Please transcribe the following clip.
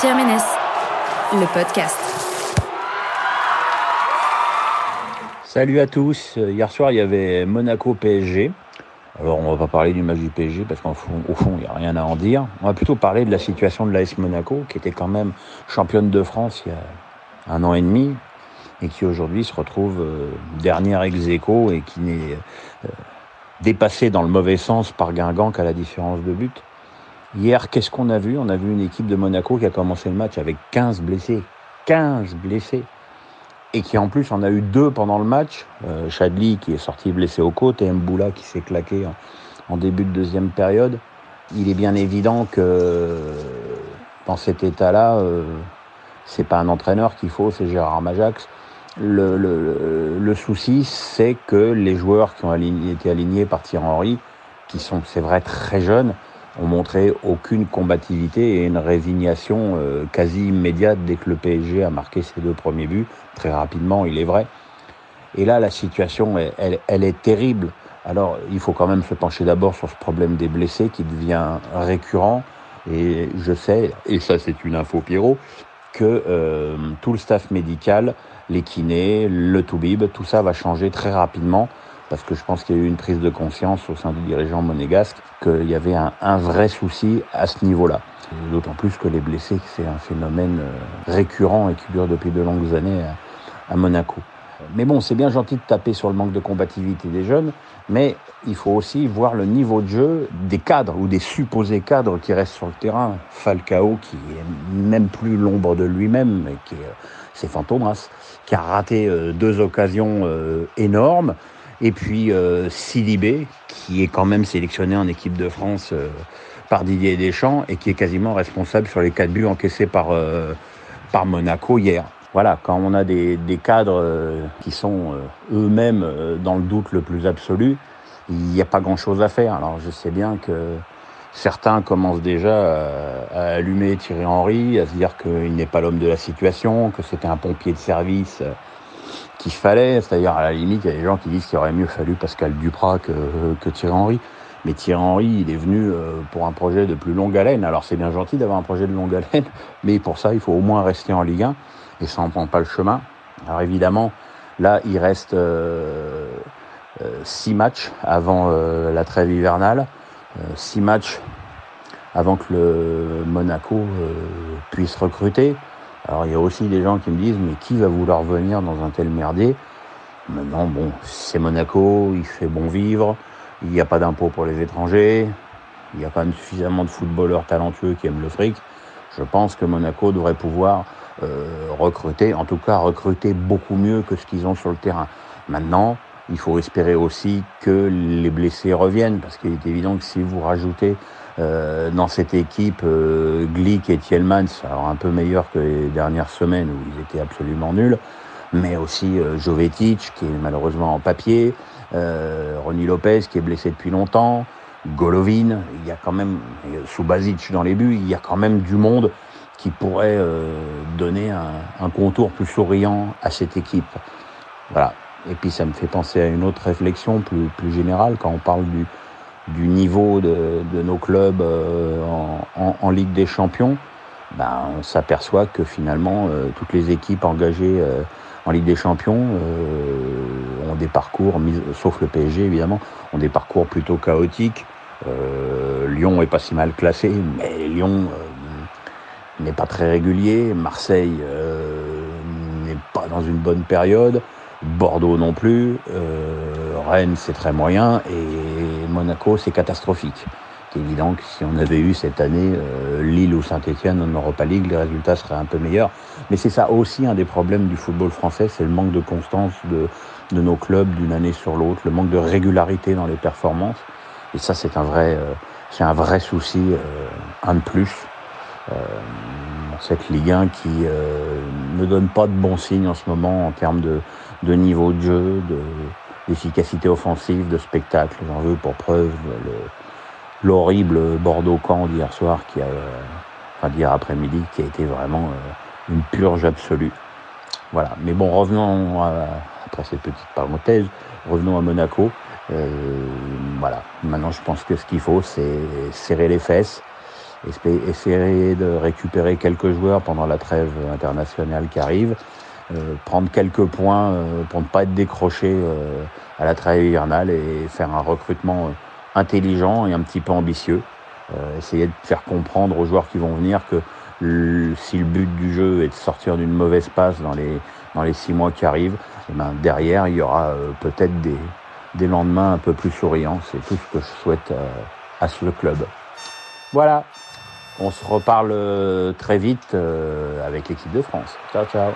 Pierre Ménès, le podcast. Salut à tous. Hier soir, il y avait Monaco-PSG. Alors, on va pas parler du match du PSG parce qu'au fond, il n'y a rien à en dire. On va plutôt parler de la situation de l'AS Monaco, qui était quand même championne de France il y a un an et demi et qui aujourd'hui se retrouve euh, dernière ex aequo et qui n'est euh, dépassé dans le mauvais sens par Guingamp qu'à la différence de but. Hier, qu'est-ce qu'on a vu? On a vu une équipe de Monaco qui a commencé le match avec 15 blessés. 15 blessés et qui en plus en a eu deux pendant le match. Euh, Chadli qui est sorti blessé aux côtes et Mboula qui s'est claqué en, début de deuxième période. Il est bien évident que dans cet état-là, euh, c'est pas un entraîneur qu'il faut, c'est Gérard Majax. Le souci, c'est que les joueurs qui ont été alignés par Thierry Henry, qui sont, c'est vrai, très jeunes, ont montré aucune combativité et une résignation euh, quasi immédiate dès que le PSG a marqué ses deux premiers buts, très rapidement, il est vrai. Et là, la situation, elle, elle est terrible. Alors, il faut quand même se pencher d'abord sur ce problème des blessés qui devient récurrent. Et je sais, et ça c'est une info Pierrot, que euh, tout le staff médical, les kinés, le toubib, tout ça va changer très rapidement parce que je pense qu'il y a eu une prise de conscience au sein du dirigeant monégasque qu'il y avait un, vrai souci à ce niveau-là. D'autant plus que les blessés, c'est un phénomène euh, récurrent et qui dure depuis de longues années à, Monaco. Mais bon, c'est bien gentil de taper sur le manque de combativité des jeunes, mais il faut aussi voir le niveau de jeu des cadres ou des supposés cadres qui restent sur le terrain. Falcao, qui est même plus l'ombre de lui-même, qui est, c'est Fantomas, qui a raté euh, deux occasions euh, énormes. Et puis euh, Sidibé, qui est quand même sélectionné en équipe de France euh, par Didier Deschamps et qui est quasiment responsable sur les quatre buts encaissés par, euh, par Monaco hier. Voilà, quand on a des, des cadres qui sont eux-mêmes dans le doute le plus absolu, il n'y a pas grand-chose à faire. Alors je sais bien que certains commencent déjà à, à allumer Thierry Henry, à se dire qu'il n'est pas l'homme de la situation, que c'était un pompier de service qu'il fallait. C'est-à-dire, à la limite, il y a des gens qui disent qu'il aurait mieux fallu Pascal Duprat que, que Thierry Henry. Mais Thierry Henry, il est venu euh, pour un projet de plus longue haleine. Alors, c'est bien gentil d'avoir un projet de longue haleine, mais pour ça, il faut au moins rester en Ligue 1. Et ça n'en prend pas le chemin. Alors, évidemment, là, il reste euh, euh six matchs avant la trêve hivernale. six matchs avant que le Monaco puisse recruter. Alors il y a aussi des gens qui me disent mais qui va vouloir venir dans un tel merdier? Maintenant bon, c'est Monaco, il fait bon vivre, il n'y a pas d'impôt pour les étrangers, il y a même suffisamment de footballeurs talentueux qui aiment le fric. Je pense que Monaco devrait pouvoir euh, recruter, en tout cas recruter beaucoup mieux que ce qu'ils ont sur le terrain. Maintenant, il faut espérer aussi que les blessés reviennent, parce qu'il est évident que si vous rajoutez euh, dans cette équipe, euh, Glick et Thielmans, alors un peu meilleurs que les dernières semaines où ils étaient absolument nuls, mais aussi euh, Jovetic qui est malheureusement en papier, euh, Ronny Lopez qui est blessé depuis longtemps, Golovin, il y a quand même, Subasic dans les buts, il y a quand même du monde qui pourrait euh, donner un, un, contour plus souriant à cette équipe. Voilà. Et puis ça me fait penser à une autre réflexion plus, plus générale quand on parle du, du niveau de, de nos clubs euh, en, en, en, Ligue des Champions, ben, on s'aperçoit que finalement euh, toutes les équipes engagées euh, en Ligue des Champions ont des parcours, sauf le PSG évidemment, ont des parcours plutôt chaotiques. Lyon est pas si mal classé, mais Lyon n'est pas très régulier. Marseille n'est pas dans une bonne période. Bordeaux non plus, euh, Rennes c'est très moyen et Monaco c'est catastrophique. C'est évident que si on avait eu cette année euh, Lille ou Saint-Etienne en Europa League, les résultats seraient un peu meilleurs. Mais c'est ça aussi un des problèmes du football français, c'est le manque de constance de, de nos clubs d'une année sur l'autre, le manque de régularité dans les performances. Et ça c'est un vrai, euh, c'est un vrai souci, un de plus. Euh, cette Ligue 1 qui ne donne pas de bons signes en ce moment en termes de, niveau de jeu, d'efficacité offensive, de spectacle. J'en veux pour preuve l'horrible Bordeaux-Camp d'hier soir, qui a, enfin d'hier après-midi, qui a été vraiment euh, une purge absolue. Voilà. Mais bon, revenons après cette petite parenthèse, revenons à Monaco. Euh, voilà. Maintenant, je pense que ce qu'il faut, c'est serrer les fesses essayer de récupérer quelques joueurs pendant la trêve internationale qui arrive, euh, prendre quelques points euh, pour ne pas être décroché euh, à la trêve hivernale et faire un recrutement intelligent et un petit peu ambitieux. essayer de faire comprendre aux joueurs qui vont venir que si le but du jeu est de sortir d'une mauvaise passe dans les, dans les six mois qui arrivent, eh ben derrière, il y aura peut-être des, des lendemains un peu plus souriants. C'est tout ce que je souhaite à ce club. Voilà, on se reparle très vite avec l'équipe de France. Ciao, ciao.